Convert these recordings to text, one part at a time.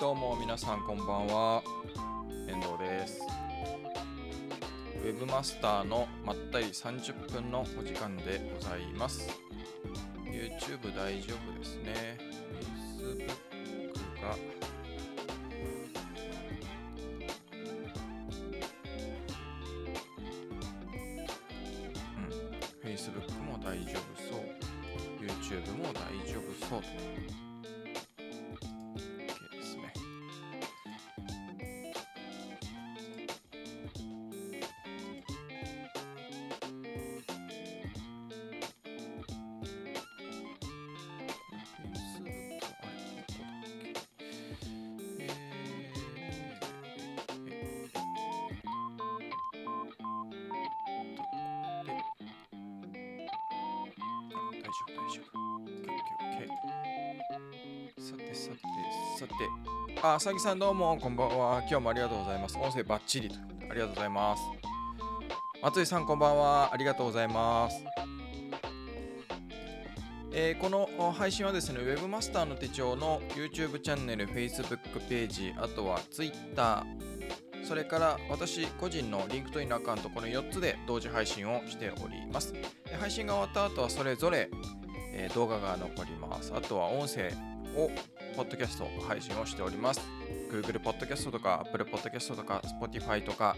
どうも皆さんこんばんは。遠藤です。ウェブマスターのまったり30分のお時間でございます。YouTube 大丈夫ですね。Facebook が。うん。Facebook も大丈夫そう。YouTube も大丈夫そうと。丈夫大丈夫。OK OK OK。さてさてさて。あ、あさぎさんどうもこんばんは。今日もありがとうございます。音声バッチリとありがとうございます。松井さんこんばんは。ありがとうございます。えーこの配信はですね、Webmaster の手帳の YouTube チャンネル、Facebook ページ、あとは Twitter、それから私個人の LinkedIn のアカウント、この4つで同時配信をしております。配信が終わった後はそれぞれ、動画が残ります。あとは音声を、ポッドキャスト配信をしております。Google Podcast とか Apple Podcast とか Spotify とか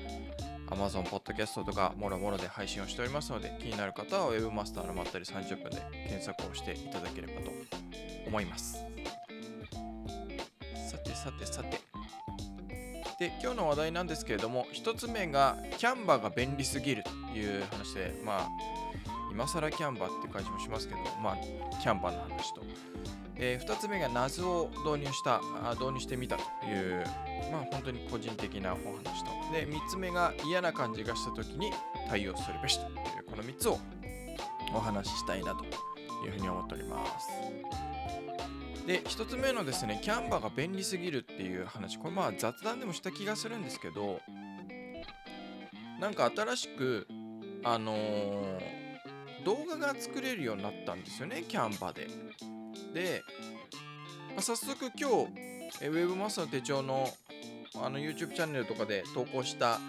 Amazon Podcast とかもろもろで配信をしておりますので気になる方は Webmaster のまったり30分で検索をしていただければと思います。さてさてさて。で今日の話題なんですけれども1つ目がキャンバーが便利すぎるという話でまあ今更キャンバーって感じもしますけどまあキャンバーの話と、え2つ目が NAS を導入したあ導入してみたというまあ本当に個人的なお話と。で3つ目が嫌な感じがした時に対応するべしというこの3つをお話ししたいなというふうに思っております。で1つ目のですねキャンバーが便利すぎるっていう話。これまあ雑談でもした気がするんですけどなんか新しくあのー動画が作れるようになったんですよねキャンバーで。で、まあ早速今日えウェブマスター手帳のあの YouTube チャンネルとかで投稿した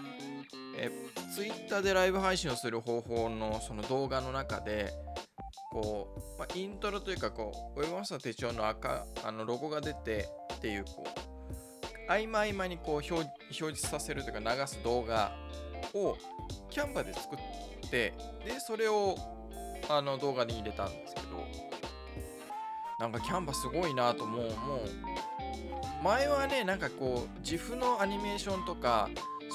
え Twitter でライブ配信をする方法のその動画の中でこう、まあ、イントロというかこうウェブマスター手帳の赤あのロゴが出てっていうこう合間合間にこう表示させるというか流す動画をキャンバで作ってでそれをあの動画に入れたんですけどなんかキャンバーすごいなともうもう前はねなんかこう自負のアニメーションとか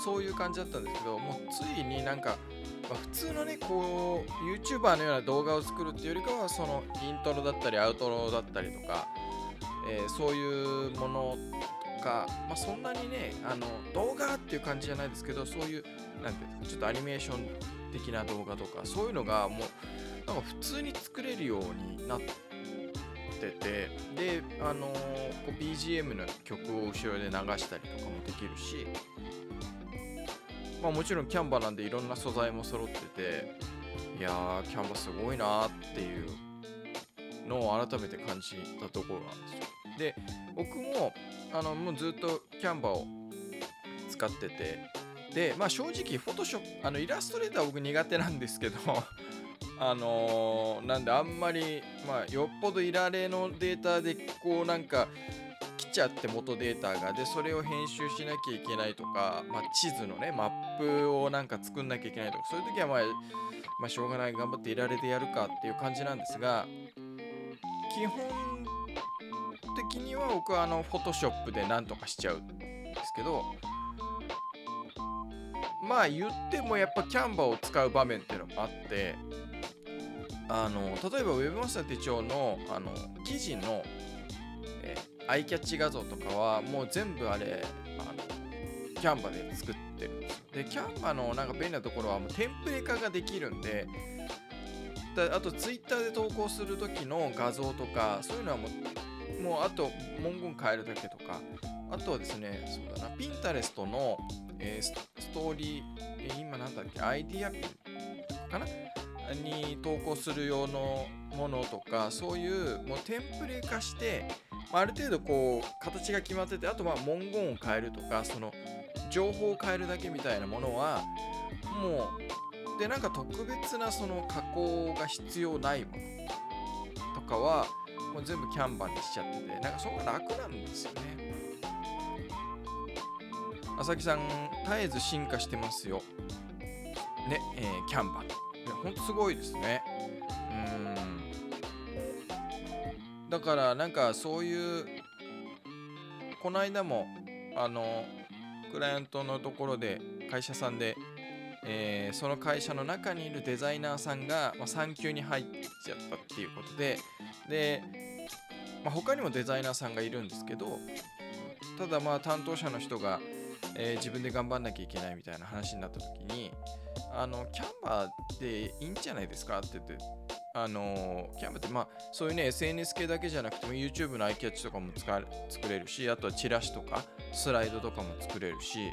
そういう感じだったんですけどもうついになんか、まあ普通のねこう YouTuber のような動画を作るっていうよりかはそのイントロだったりアウトロだったりとか、えーそういうものとか、まあ、そんなにねあの動画っていう感じじゃないですけどそういうなんていうちょっとアニメーション的な動画とかそういうのがもうなんか普通に作れるようになっててであのーこう BGM の曲を後ろで流したりとかもできるしまあもちろんキャンバーなんでいろんな素材も揃ってていやーキャンバーすごいなっていうのを改めて感じたところなんですよ。で僕もあのもうずっとキャンバーを使っててでまあ正直フォトショップあのイラストレーター僕苦手なんですけど あのーなんであんまりまあよっぽどいられのデータでこうなんか来ちゃって元データがでそれを編集しなきゃいけないとか、まあ、地図のねマップをなんか作んなきゃいけないとかそういう時はまあ、まあ、しょうがない頑張っていられでやるかっていう感じなんですが基本的には僕はあのフォトショップでなんとかしちゃうんですけどまあ言ってもやっぱキャンバーを使う場面っていうのもあってあの例えば Webmaster 手帳のあの記事の、アイキャッチ画像とかはもう全部あれあのキャンバで作ってるんですでキャンバのなんか便利なところはもうテンプレ化ができるんでだあと Twitter で投稿する時の画像とかそういうのはもうもうあと文言変えるだけとかあとはですねそうだな Pinterest の、えースストーリー、えー今なんだっけアイディアピンかな？に投稿する用のものとかそういうもうテンプレ化してまあ、ある程度こう形が決まっててあとまあ文言を変えるとかその情報を変えるだけみたいなものはもうでなんか特別なその加工が必要ないものとかはもう全部キャンバーにしちゃっててなんかその方が楽なんですよね。朝木さん絶えず進化してますよ。ね、えー、キャンバー。いやほんとすごいですね。だからなんかそういうこの間もあのクライアントのところで会社さんで、えー、その会社の中にいるデザイナーさんが、まあ、産休に入っちゃったっていうことでで、まあ、他にもデザイナーさんがいるんですけどただまあ担当者の人が、えー、自分で頑張んなきゃいけないみたいな話になった時にあのキャンバーでいいんじゃないですかって言ってあのキャンバってまあそういうね SNS 系だけじゃなくても YouTube のアイキャッチとかも作れるしあとはチラシとかスライドとかも作れるし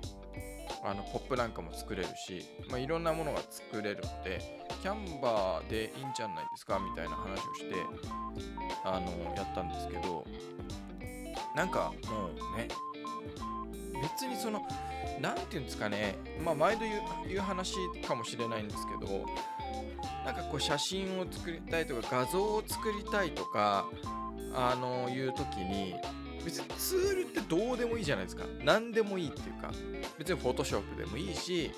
あのポップなんかも作れるし、まあ、いろんなものが作れるのでキャンバーでいいんじゃないですかみたいな話をしてあのやったんですけどなんかもうね別にその何て言うんですかねまあ毎度言う話かもしれないんですけどなんかこう写真を作りたいとか画像を作りたいとかあのいう時に別にツールってどうでもいいじゃないですか。何でもいいっていうか別にフォトショップでもいいし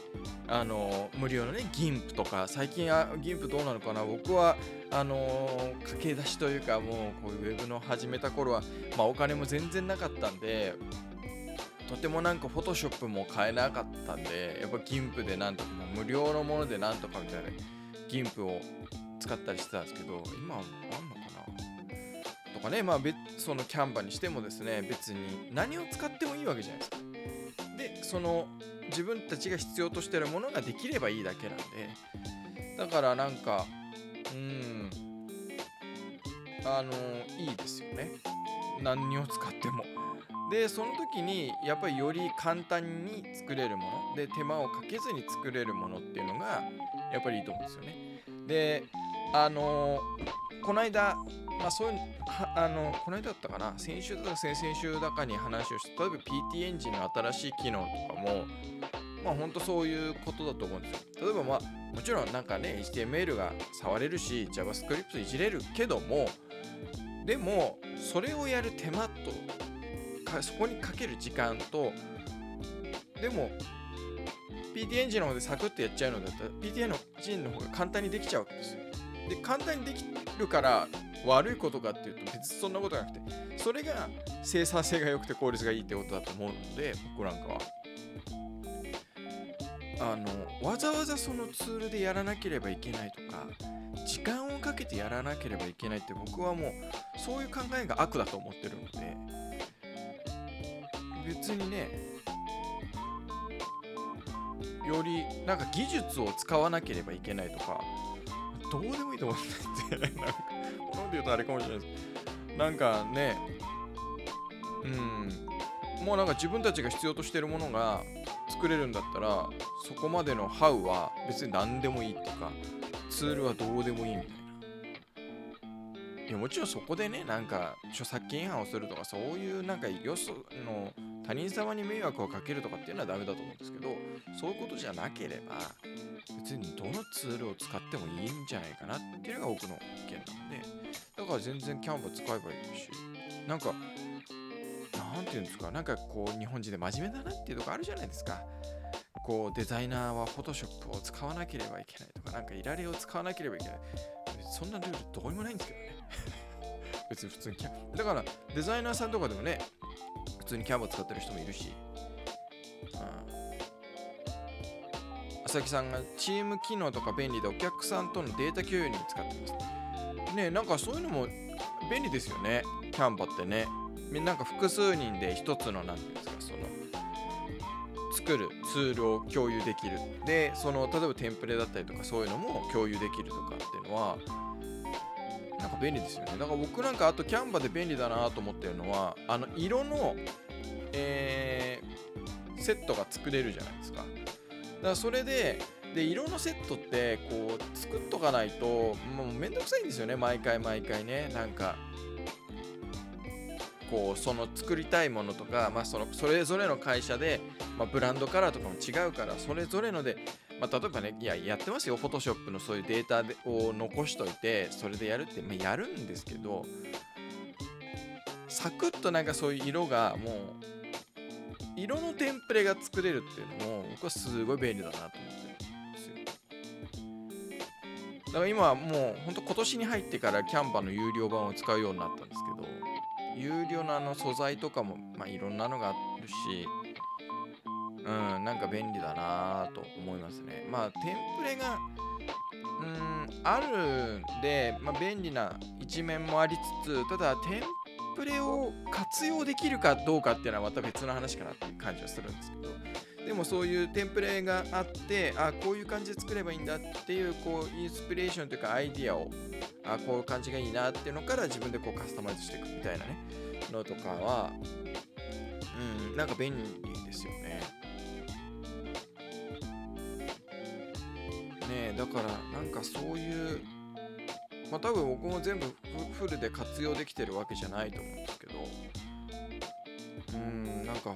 あの無料のね GIMP とか最近は GIMP どうなのかな。僕はあの駆け出しというかもうこういうウェブの始めた頃はまあお金も全然なかったんでとてもなんかフォトショップも買えなかったんでやっぱ GIMP でなんとか無料のものでなんとかみたいな GIMP を使ったりしてたんですけど今あんのかな？とかねまあそのキャンバにしてもですね別に何を使ってもいいわけじゃないですか。でその自分たちが必要としてるものができればいいだけなんでだからなんかうんあのいいですよね。何を使っても。でその時にやっぱりより簡単に作れるもので手間をかけずに作れるものっていうのがやっぱりいいと思うんですよね。であのこの間まあそういうあのこの間だったかな？先週だか先々週だかに話をして例えば PT エンジンの新しい機能とかもまあ本当そういうことだと思うんですよ。例えばまあもちろんなんかね HTML が触れるし JavaScript いじれるけどもでもそれをやる手間とかそこにかける時間とでも PT エンジンの方でサクッとやっちゃうのだったら PT エンジンの方が簡単にできちゃうわけですよ。で簡単にできるから悪いことかっていうと別にそんなことなくてそれが生産性が良くて効率がいいってことだと思うので僕なんかは。あのわざわざそのツールでやらなければいけないとか時間をかけてやらなければいけないって僕はもうそういう考えが悪だと思ってるので別にねよりなんか技術を使わなければいけないとかどうでもいいと思ってなんかこので言うとあれかもしれないです。なんかねうん。もうなんか自分たちが必要としてるものが作れるんだったらそこまでのハウは別に何でもいいっていうかツールはどうでもいいみたいな。いやもちろんそこでねなんか著作権違反をするとかそういうなんかよその他人様に迷惑をかけるとかっていうのはダメだと思うんですけどそういうことじゃなければ別にどのツールを使ってもいいんじゃないかなっていうのが僕の意見なのでだから全然キャンバー使えばいいしなんかなんていうんですかなんかこう日本人で真面目だなっていうとこあるじゃないですか。こうデザイナーはフォトショップを使わなければいけないとかなんかいられを使わなければいけない。そんなルールどうにもないんですけどね。別に普通にキャンプだからデザイナーさんとかでもね普通にキャンバー使ってる人もいるし、うん、朝木さんがチーム機能とか便利でお客さんとのデータ共有に使ってます。ねなんかそういうのも便利ですよね。キャンバーってね。なんか複数人で一つの何て言うんですかその作るツールを共有できる。でその例えばテンプレだったりとかそういうのも共有できるとかっていうのは便利ですよね。だから僕なんかあとキャンバで便利だなと思ってるのはあの色の、えー、セットが作れるじゃないですか。だからそれでで色のセットってこう作っとかないともうめんどくさいんですよね。毎回毎回ね。なんかこうその作りたいものとか、まあ、そのそれぞれの会社で、まあ、ブランドカラーとかも違うからそれぞれので、まあ、例えばねいややってますよフォトショップのそういうデータを残しといてそれでやるって、まあ、やるんですけどサクッとなんかそういう色がもう色のテンプレが作れるっていうのも僕はすごい便利だなと思ってるんですよ。だから今はもうほんと今年に入ってからキャンバの有料版を使うようになったんですけど有料のあの素材とかも、まあ、いろんなのがあるしうんなんか便利だなと思いますね。まあテンプレがうんあるんで、まあ、便利な一面もありつつただテンプレを活用できるかどうかっていうのはまた別の話かなっていう感じはするんですけど。でもそういうテンプレがあってあこういう感じで作ればいいんだっていうこうインスピレーションというかアイディアをあこういう感じがいいなっていうのから自分でこうカスタマイズしていくみたいなねのとかはうんなんか便利ですよね。ねだからなんかそういうまあ多分僕も全部フルで活用できてるわけじゃないと思うんですけどうんなんか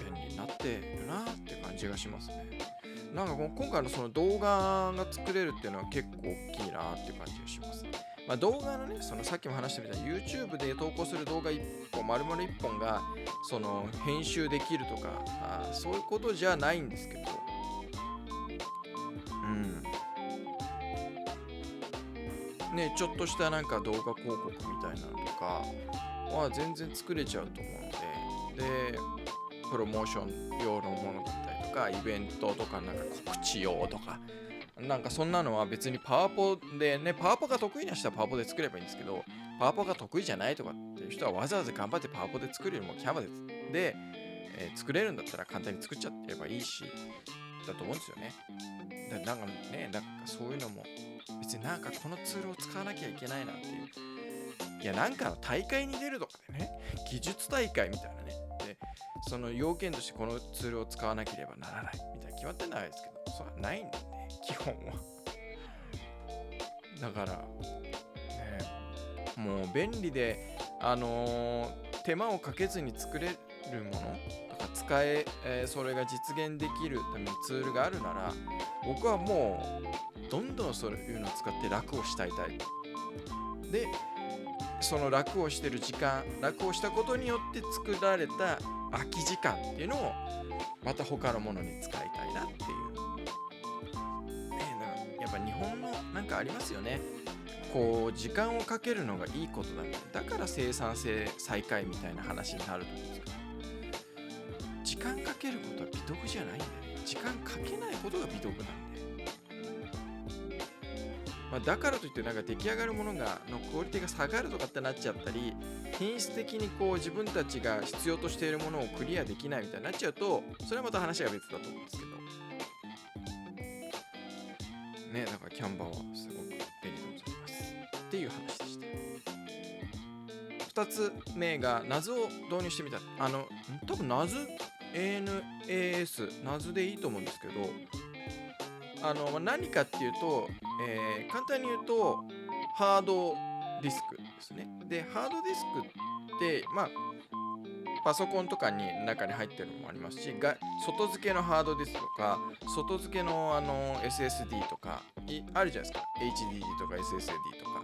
便利になってるなって感じがしますね。なんか今回のその動画が作れるっていうのは結構大きいなって感じがします。まあ、動画のね、そのさっきも話したみたいに YouTube で投稿する動画1本、丸々1本がその編集できるとかあ、そういうことじゃないんですけど、ね、ちょっとしたなんか動画広告みたいなのとかは全然作れちゃうと思うので、で、プロモーション用のものだったりとか、イベントとかなんか告知用とか、なんかそんなのは別にパワポでね、パワポが得意な人はパワポで作ればいいんですけど、パワポが得意じゃないとかっていう人はわざわざ頑張ってパワポで作るよりもキャバでで、えー、作れるんだったら簡単に作っちゃってればいいし、だと思うんですよね。だなんかね、なんかそういうのも別になんかこのツールを使わなきゃいけないなんていう。いや、なんか大会に出るとかでね、技術大会みたいなね。で、その要件としてこのツールを使わなければならないみたいな決まってないですけど、それはないんで、基本は。だから、ね、もう便利で、あのー、手間をかけずに作れるものとか使ええー、それが実現できるためのツールがあるなら僕はもうどんどんそういうのを使って楽をしたいたいでその楽をしてる時間楽をしたことによって作られた空き時間っていうのをまた他のものに使いたいなっていう。ねやっぱ日本のなんかありますよね。こう時間をかけるのがいいことだだから生産性再開みたいな話になると思うんですけど。時間かけることは美徳じゃないんだよね。時間かけないことが美徳なんで、まあ、だからといってなんか出来上がるものがのクオリティが下がるとかってなっちゃったり品質的にこう自分たちが必要としているものをクリアできないみたいになっちゃうとそれはまた話が別だと思うんですけど。ねだからキャンバーはすごく便利でございます。っていう話でした。2つ目が謎を導入してみた。あの多分謎 ANAS、謎でいいと思うんですけど、あの何かっていうと、えー、簡単に言うと、ハードディスクですね。で、ハードディスクって、まあ、パソコンとかに中に入ってるのもありますしが外付けのハードディスクとか外付けのあの SSD とかあるじゃないですか。HDD とか SSD とか。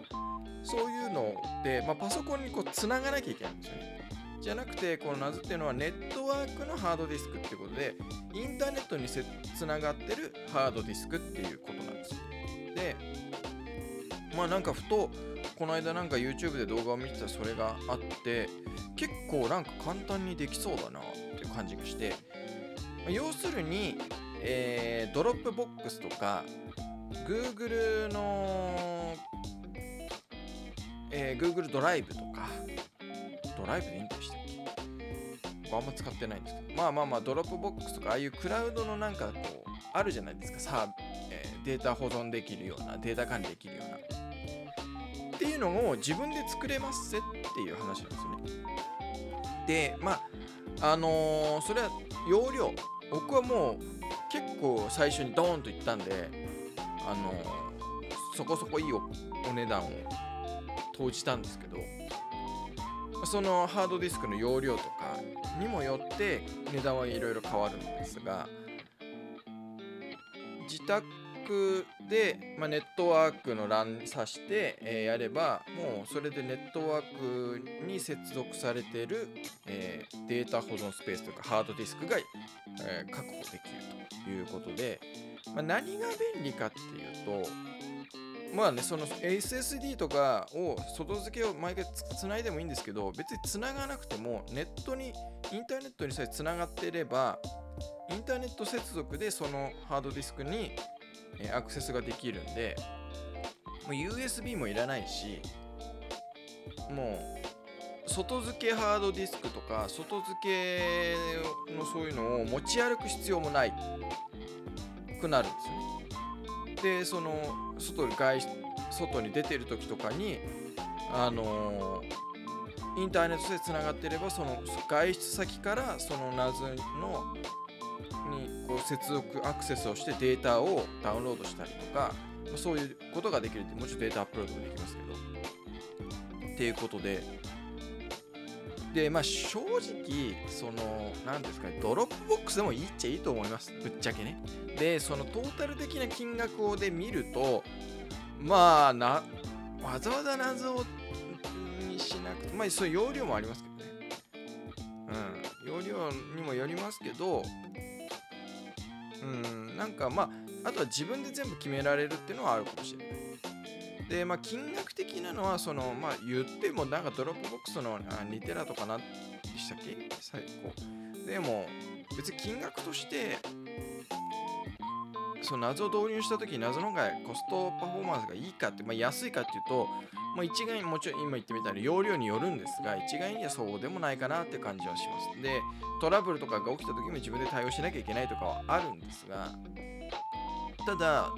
そういうので、まあ、パソコンにこうつながなきゃいけないんですよね。じゃなくてこの NAS っていうのはネットワークのハードディスクっていうことでインターネットにつながってるハードディスクっていうこと。まあなんかふとこの間なんか YouTube で動画を見てたそれがあって結構なんか簡単にできそうだなっていう感じがして要するに、えー、 Dropbox とか Google の、えー、Google ドライブとかドライブでいいんでしたっけ？あんま使ってないんですけど。まあまあまあ Dropbox とかああいうクラウドのなんかこうあるじゃないですか。さ、えー、データ保存できるようなデータ管理できるような。いうのを自分で作れますぜっていう話なんですよね。でまああのー、それは容量僕はもう結構最初にドーンと言ったんであのー、そこそこいいお値段を投じたんですけどそのハードディスクの容量とかにもよって値段はいろいろ変わるんですが自宅で、まあ、ネットワークの LAN さして、えー、やればもうそれでネットワークに接続されている、えー、データ保存スペースというかハードディスクが、えー、確保できるということで、まあ、何が便利かっていうとまあねその SSD とかを外付けを毎回つないでもいいんですけど別につながなくてもネットにインターネットにさえつながっていればインターネット接続でそのハードディスクにアクセスができるんでもう USB もいらないしもう外付けハードディスクとか外付けのそういうのを持ち歩く必要もないくなるんですよね。でその外に外外に出てる時とかにあのインターネットでつながってればその外出先からその謎のにこう接続アクセスをしてデータをダウンロードしたりとかまそういうことができるってもうちろんデータアップロードもできますけど。っていうことで。でまあ正直その何ですかね Dropbox でもいいっちゃいいと思います。ぶっちゃけね。でそのトータル的な金額をで見るとまあなわざわざ NAS にしなくてまあそういう容量もありますけどね。うん。容量にもよりますけどうん。なんかまああとは自分で全部決められるっていうのはあるかもしれない。でまあ金額的なのはそのまあ言ってもなんか Dropbox の2テラとかなでしたっけ？最高。でも別に金額としてその NAS を導入した時に NAS の方がコストパフォーマンスがいいかって、まあ、安いかっていうと、まあ、一概にもちろん今言ってみたら容量によるんですが一概にはそうでもないかなって感じはします。でトラブルとかが起きた時も自分で対応しなきゃいけないとかはあるんですがただ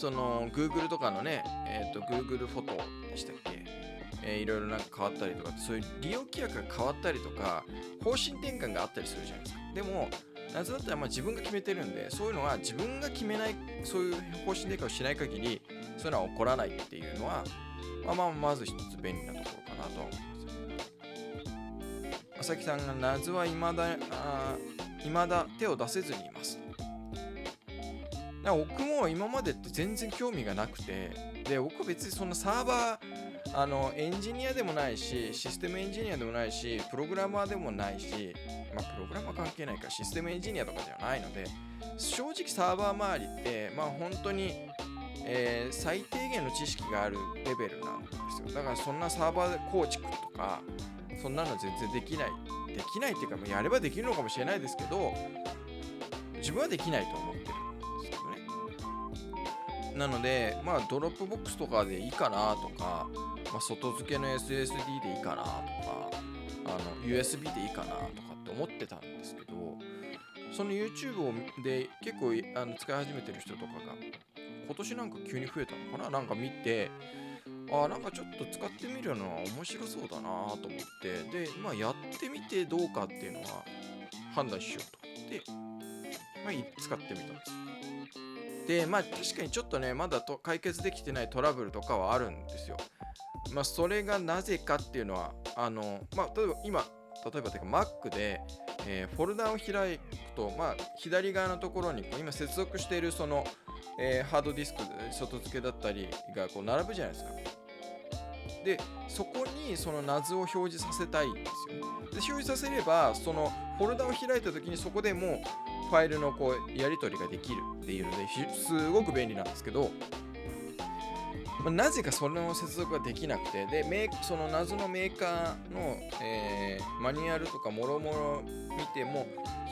その Google とかのね、えっ、ー、と Google フォトでしたっけ？えー、いろいろなんか変わったりとかそういう利用規約が変わったりとか方針転換があったりするじゃないですか。でも夏だったらまあ自分が決めてるんでそういうのは自分が決めないそういう方針転換をしない限りそういうのは起こらないっていうのはまあまあまず一つ便利なところかなとは思います朝木さんが謎は未だあ未だ手を出せずにいます。僕も今までって全然興味がなくてで僕は別にそんなサーバーあのエンジニアでもないしシステムエンジニアでもないしプログラマーでもないしまあプログラマー関係ないからシステムエンジニアとかではないので正直サーバー周りってまあ本当に、えー、最低限の知識があるレベルなんですよ。だからそんなサーバー構築とかそんなの全然できない。できないっていうかもうやればできるのかもしれないですけど自分はできないと思ってるんですけどね。なので、まあ、 Dropbox とかでいいかなとか、まあ、外付けの SSD でいいかなとか、あの USB でいいかなとかって思ってたんですけど、その YouTube で結構あの使い始めてる人とかが、今年なんか急に増えたのかな？なんか見て、ああ、なんかちょっと使ってみるのは面白そうだなと思って、で、まあ、やってみてどうかっていうのは判断しようと。思って、まあ、使ってみたんです。でまあ確かにちょっとねまだと解決できてないトラブルとかはあるんですよ。まあそれがなぜかっていうのはあのまあ例えば今例えばというか Mac で、えー、フォルダを開くと、まあ、左側のところに今接続しているその、えー、ハードディスク外付けだったりがこう並ぶじゃないですか。でそこにその謎を表示させたいんですよ。で表示させればそのフォルダを開いた時にそこでもうファイルのこうやり取りができるっていうのですごく便利なんですけど、まあ、なぜかその接続ができなくてでメその謎のメーカーの、えー、マニュアルとかもろもろ見ても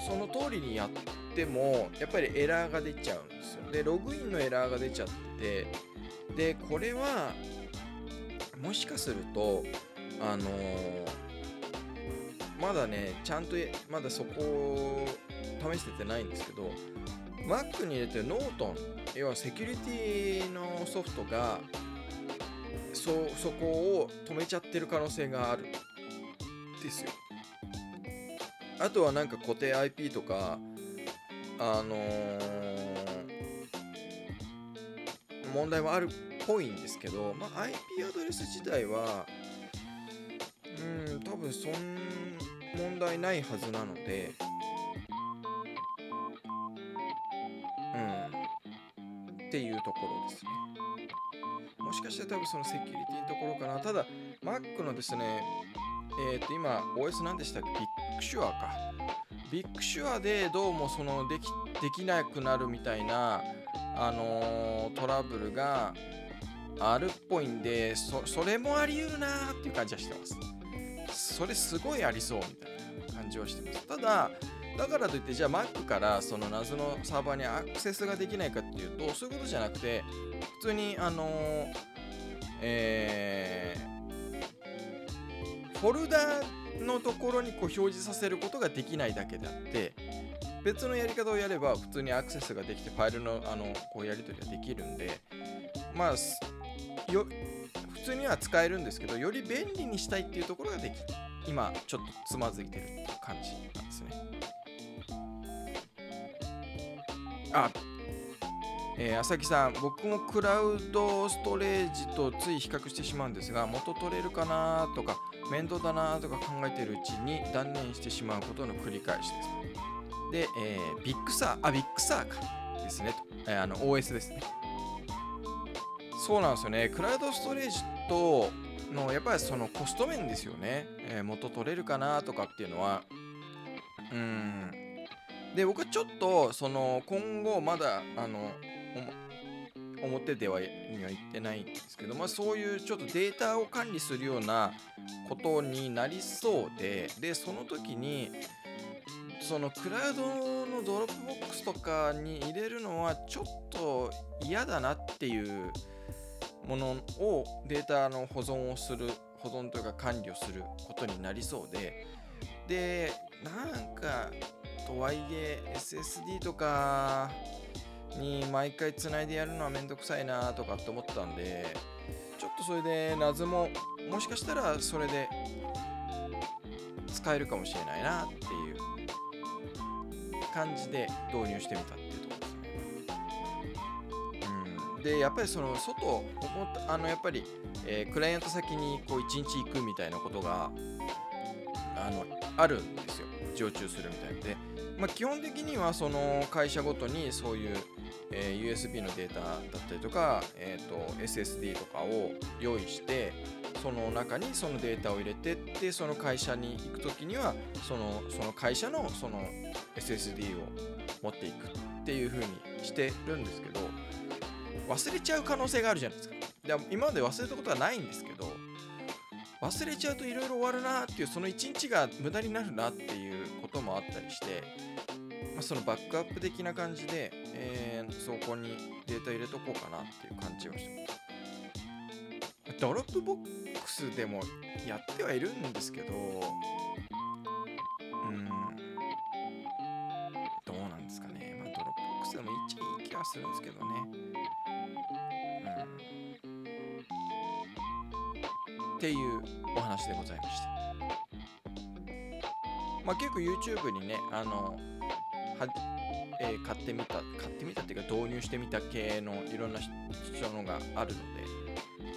その通りにやってもやっぱりエラーが出ちゃうんですよ。でログインのエラーが出ちゃってでこれはもしかするとあのー、まだねちゃんとまだそこを試しててないんですけど Mac に入れてる Norton 要はセキュリティのソフトがそそこを止めちゃってる可能性がある。ですよ。あとはなんか固定 IP とかあのー、問題もあるっぽいんですけど、まあ、IP アドレス自体はうん多分そん問題ないはずなのでっていうところですね。もしかしたら多分そのセキュリティのところかな。ただ Mac のですねえっ、ー、と今 OS 何でしたっけ？ビッグシュアか。ビッグシュアでどうもそのできできなくなるみたいなあのー、トラブルがあるっぽいんでそそれもあり得るなーっていう感じはしてます。それすごいありそうみたいな感じはしてます。ただだからといってじゃあ Mac からその謎のサーバーにアクセスができないかっていうとそういうことじゃなくて普通にあのー、えー、フォルダのところにこう表示させることができないだけであって別のやり方をやれば普通にアクセスができてファイルのあのこうやり取りができるんでまあよ普通には使えるんですけどより便利にしたいっていうところができ今ちょっとつまずいてるっていう感じあえー、朝木さん僕もクラウドストレージとつい比較してしまうんですが元取れるかなとか面倒だなとか考えているうちに断念してしまうことの繰り返しです。で、えー、 Big Sur あ Big Sur かですね、えー、あの OS ですね。そうなんですよね。クラウドストレージとのやっぱりそのコスト面ですよね、えー、元取れるかなとかっていうのは。うん。で僕はちょっとその今後まだあの表ではには言ってないんですけど、まあ、そういうちょっとデータを管理するようなことになりそうででその時にそのクラウドの Dropbox とかに入れるのはちょっと嫌だなっていうものをデータの保存をする保存というか管理をすることになりそうででなんかとはいえ SSD とかに毎回つないでやるのはめんどくさいなとかって思ったんでちょっとそれで謎ももしかしたらそれで使えるかもしれないなっていう感じで導入してみたっていうところですね。うん、でやっぱりその外あのやっぱり、えー、クライアント先にこう1日行くみたいなことがあのあるんですよ常駐するみたいで。まあ、基本的にはその会社ごとにそういう、えー、USB のデータだったりとか、えーと、SSD とかを用意してその中にそのデータを入れてってその会社に行く時にはそのその会社のその SSD を持っていくっていう風にしてるんですけど忘れちゃう可能性があるじゃないですか。で今まで忘れたことはないんですけど忘れちゃうといろいろ終わるなっていうその一日が無駄になるなっていうもあったりしてまあ、そのバックアップ的な感じで、えー、そこにデータ入れとこうかなっていう感じをしてます。 Dropbox でもやってはいるんですけど、うん、どうなんですかね。まあ、 Dropbox でもいいっちゃいい気はするんですけどね。うん。っていうお話でございました。まあ、結構 YouTube にね、あの、はえー、買ってみた買ってみたっていうか導入してみた系のいろんな人のがあるので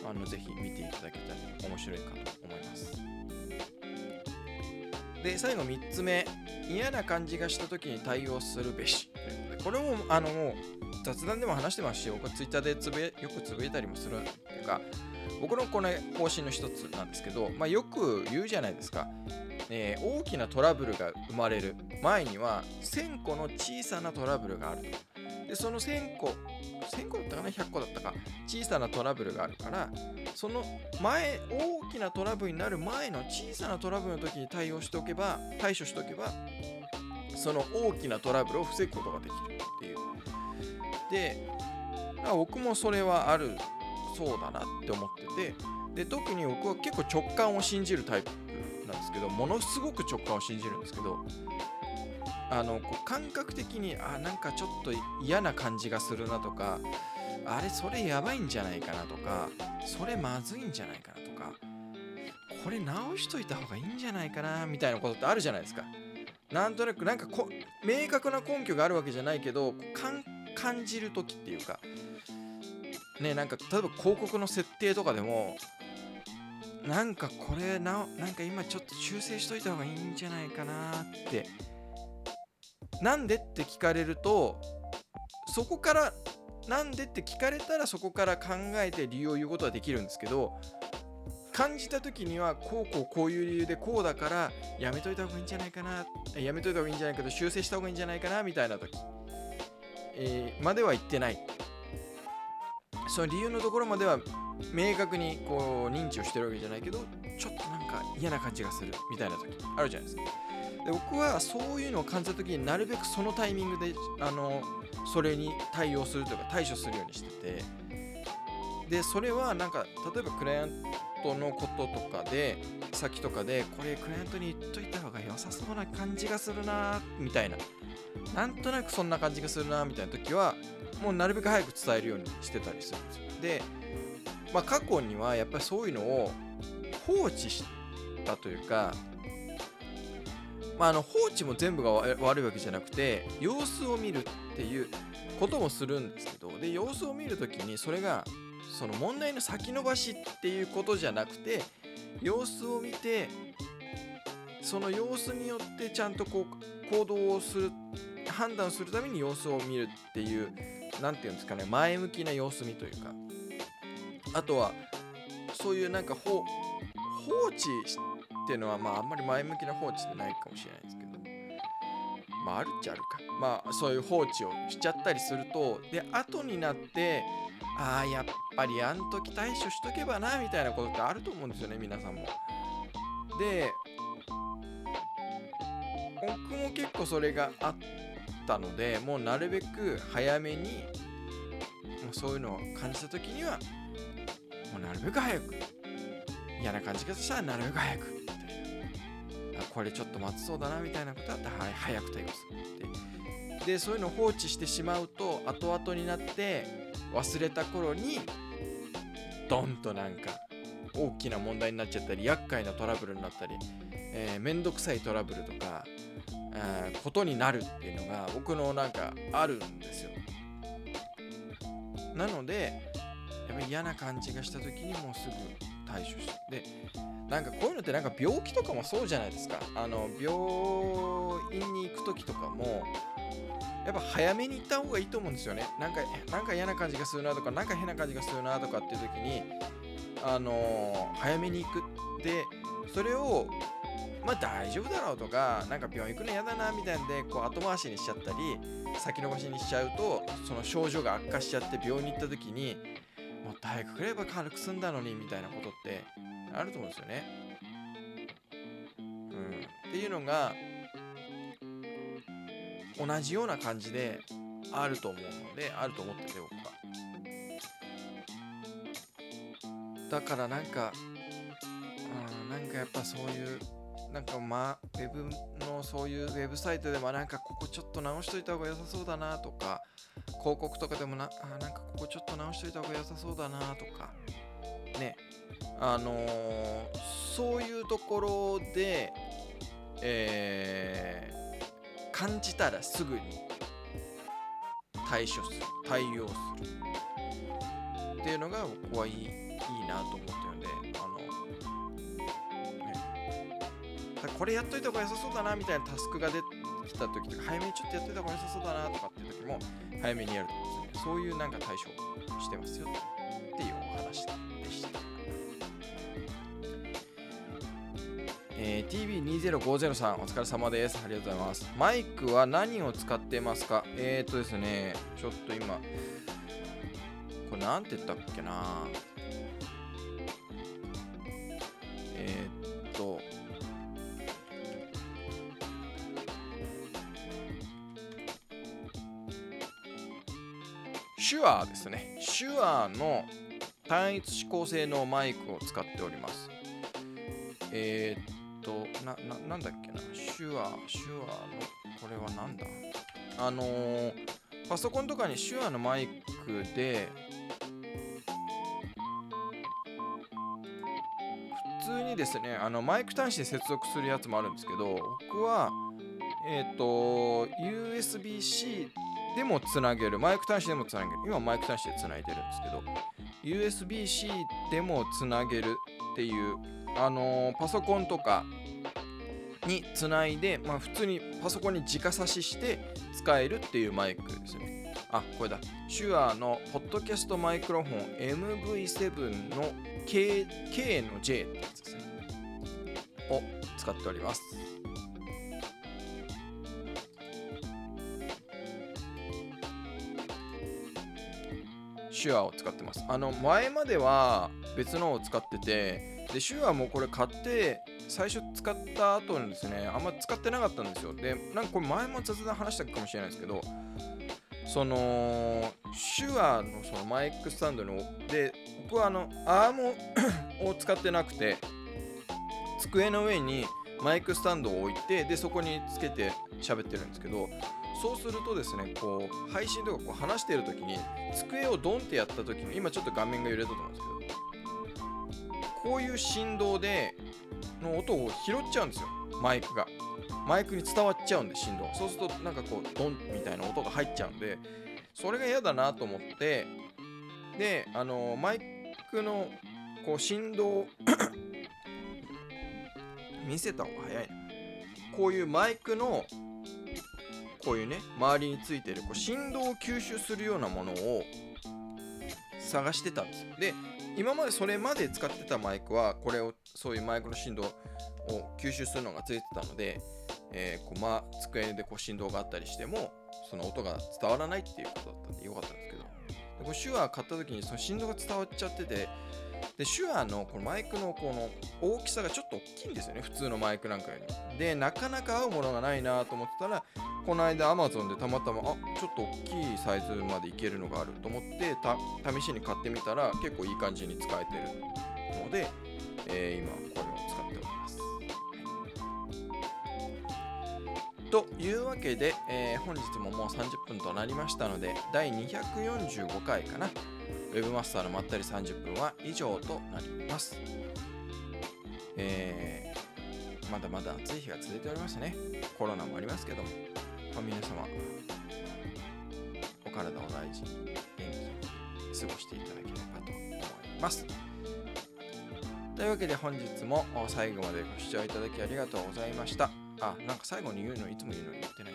あのぜひ見ていただけたら面白いかと思います。で最後3つ目。嫌な感じがした時に対応するべしこれもあのもう雑談でも話してますし僕は Twitter でつぶよくつぶえたりもするっていうか僕のこの方針の一つなんですけど、まあ、よく言うじゃないですか。えー、大きなトラブルが生まれる前には1000個の小さなトラブルがあるでその1000個1000個だったかな？100個だったか。小さなトラブルがあるからその前大きなトラブルになる前の小さなトラブルの時に対応しておけば対処しておけばその大きなトラブルを防ぐことができるっていう。で僕もそれはあるそうだなって思っててで特に僕は結構直感を信じるタイプ。なんですけどものすごく直感を信じるんですけどあのこう感覚的にあなんかちょっと嫌な感じがするなとかあれそれやばいんじゃないかなとかそれまずいんじゃないかなとかこれ直しといた方がいいんじゃないかなみたいなことってあるじゃないですか。なんとなくなんかこ明確な根拠があるわけじゃないけど感じる時っていうかねなんか例えば広告の設定とかでもなんかこれななんか今ちょっと修正しといた方がいいんじゃないかなって。なんでって聞かれるとそこからなんでって聞かれたらそこから考えて理由を言うことはできるんですけど感じた時にはこうこうこういう理由でこうだからやめといた方がいいんじゃないかなやめといた方がいいんじゃないかと修正した方がいいんじゃないかなみたいな時、えー、までは言ってない。その理由のところまでは明確にこう認知をしてるわけじゃないけどちょっとなんか嫌な感じがするみたいな時あるじゃないですか。で僕はそういうのを感じた時になるべくそのタイミングであのそれに対応するというか対処するようにしててでそれはなんか例えばクライアントのこととかで先とかでこれクライアントに言っといた方が良さそうな感じがするなみたいな。なんとなくそんな感じがするなみたいな時はもうなるべく早く伝えるようにしてたりするんですよ。で、まあ、過去にはやっぱりそういうのを放置したというかまあ、あの放置も全部が悪いわけじゃなくて様子を見るっていうこともするんですけどで様子を見る時にそれがその問題の先延ばしっていうことじゃなくて様子を見てその様子によってちゃんとこう行動をする判断するために様子を見るっていう何て言うんですかね前向きな様子見というか。あとはそういうなんか放置っていうのはまああんまり前向きな放置ってないかもしれないですけど。まああるっちゃあるか。まあそういう放置をしちゃったりするとで後になってああやっぱりあん時対処しとけばなみたいなことってあると思うんですよね皆さんも。で僕も結構それがあってたのでもうなるべく早めにもうそういうのを感じた時にはもうなるべく早く嫌な感じがしたらなるべく早くみたいな。これちょっと待つそうだなみたいなことだったら早く対応するって。でそういうのを放置してしまうと後々になって忘れた頃にドンとなんか大きな問題になっちゃったり厄介なトラブルになったりえー、めんどくさいトラブルとか、えー、ことになるっていうのが僕のなんかあるんですよ。なのでやっぱり嫌な感じがした時にもうすぐ対処してでなんかこういうのってなんか病気とかもそうじゃないですか。あの病院に行く時とかもやっぱ早めに行った方がいいと思うんですよね。なんかなんか嫌な感じがするなとかなんか変な感じがするなとかっていう時にあのー、早めに行くでそれをまあ大丈夫だろうとかなんか病院行くの嫌だなみたいなんでこう後回しにしちゃったり先延ばしにしちゃうとその症状が悪化しちゃって病院に行った時にもっと早く来れば軽く済んだのにみたいなことってあると思うんですよね。うん、っていうのが同じような感じであると思うのであると思ってて僕は。だからなんか、うん、なんかやっぱそういうなんかまあウェブのそういうウェブサイトでもなんかここちょっと直しといた方が良さそうだなとか広告とかでもなあなんかここちょっと直しといた方が良さそうだなとかね。あのー、そういうところで、えー、感じたらすぐに対処する対応するっていうのが僕はいいいいなと思ってこれやっといた方が良さそうだなみたいなタスクが出てきた時とか早めにちょっとやっといた方が良さそうだなとかっていう時も早めにやると思うんですねそういうなんか対処してますよっていうお話でしたえー、TV2050 さん、お疲れ様です。ありがとうございます。マイクは何を使ってますかえーとですね、ちょっと今、これなんて言ったっけなえー、手話ですね。手話の単一指向性のマイクを使っております。えー、っとなななんだっけな手話手話のこれはなんだ？あのー、パソコンとかに手話のマイクで普通にですねあのマイク端子で接続するやつもあるんですけど僕はえっ、と USB-C でもつなげるマイク端子でもつなげる今マイク端子でつないでるんですけど USB-C でもつなげるっていうあのーパソコンとかにつないで、まあ、普通にパソコンに直差しして使えるっていうマイクですね。あ、これだ。手話のポッドキャストマイクロフォン MV7 の K, K の J ってやつですね。を使っております。手話を使ってます。あの前までは別のを使ってて、で手話もこれ買って最初使った後にですね、あんま使ってなかったんですよ。で、なんかこれ前も雑談話したかもしれないですけど、その手話のそのマイクスタンドので僕はあのアーム を使ってなくて机の上にマイクスタンドを置いてでそこにつけて喋ってるんですけどそうするとですねこう配信とかこう話している時に机をドンってやった時に今ちょっと画面が揺れたと思うんですけどこういう振動での音を拾っちゃうんですよ。マイクが。マイクに伝わっちゃうんで振動。そうするとなんかこうドンみたいな音が入っちゃうんでそれが嫌だなと思ってであのマイクのこう振動を 見せた方が早いなこういうマイクのこういうね周りについてるこう振動を吸収するようなものを探してたんですよ。で今までそれまで使ってたマイクはこれをそういうマイクの振動を吸収するのがついてたので、えーこうま、机でこう振動があったりしてもその音が伝わらないっていうことだったんでよかったんですけど。これ手話買った時にその振動が伝わっちゃっててで手話のこのマイクのこの大きさがちょっと大きいんですよね普通のマイクなんかよりでなかなか合うものがないなと思ってたらこの間 Amazon でたまたまあちょっと大きいサイズまでいけるのがあると思ってた試しに買ってみたら結構いい感じに使えてるので、えー今これを使っております。というわけで、えー本日ももう30分となりましたので第245回かなウェブマスターのまったり30分は以上となります。えーまだまだ暑い日が続いておりますね。コロナもありますけども、まあ皆様、お体を大事に元気に過ごしていただければと思います。というわけで本日も最後までご視聴いただきありがとうございました。あ、なんか最後に言うのいつも言うのに言ってない。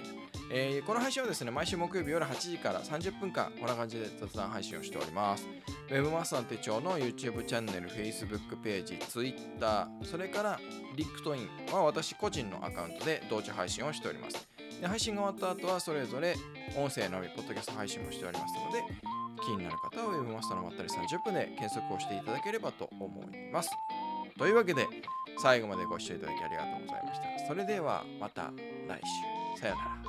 えーこの配信はですね、毎週木曜日夜8時から30分間、こんな感じで雑談配信をしております。ウェブマスター手帳の YouTube チャンネル、Facebook ページ、Twitter、それからリクトインは私個人のアカウントで同時配信をしております。で配信が終わった後はそれぞれ音声のみ、ポッドキャスト配信もしておりますので、気になる方は Web マスターのまったり30分で検索をしていただければと思います。というわけで、最後までご視聴いただきありがとうございました。それではまた来週。さよなら。